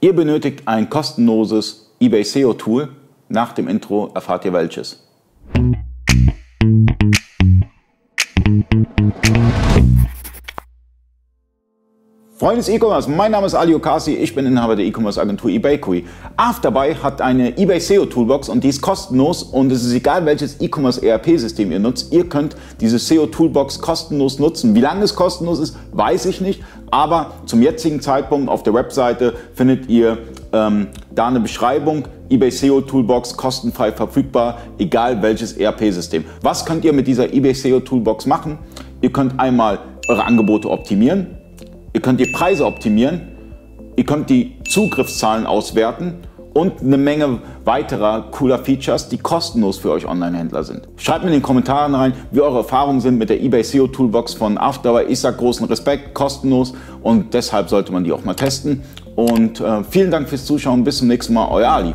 Ihr benötigt ein kostenloses eBay SEO Tool. Nach dem Intro erfahrt ihr welches. Freunde des E-Commerce, mein Name ist Ali Okasi, ich bin Inhaber der E-Commerce Agentur eBakery. Afterbuy hat eine eBay SEO Toolbox und die ist kostenlos und es ist egal welches E-Commerce ERP System ihr nutzt, ihr könnt diese SEO Toolbox kostenlos nutzen. Wie lange es kostenlos ist, weiß ich nicht, aber zum jetzigen Zeitpunkt auf der Webseite findet ihr ähm, da eine Beschreibung, eBay SEO Toolbox kostenfrei verfügbar, egal welches ERP-System. Was könnt ihr mit dieser eBay SEO Toolbox machen? Ihr könnt einmal eure Angebote optimieren, Ihr könnt die Preise optimieren, ihr könnt die Zugriffszahlen auswerten und eine Menge weiterer cooler Features, die kostenlos für euch Online-Händler sind. Schreibt mir in den Kommentaren rein, wie eure Erfahrungen sind mit der eBay SEO Toolbox von Afterbuy. Ich sage großen Respekt, kostenlos und deshalb sollte man die auch mal testen. Und äh, vielen Dank fürs Zuschauen. Bis zum nächsten Mal, euer Ali.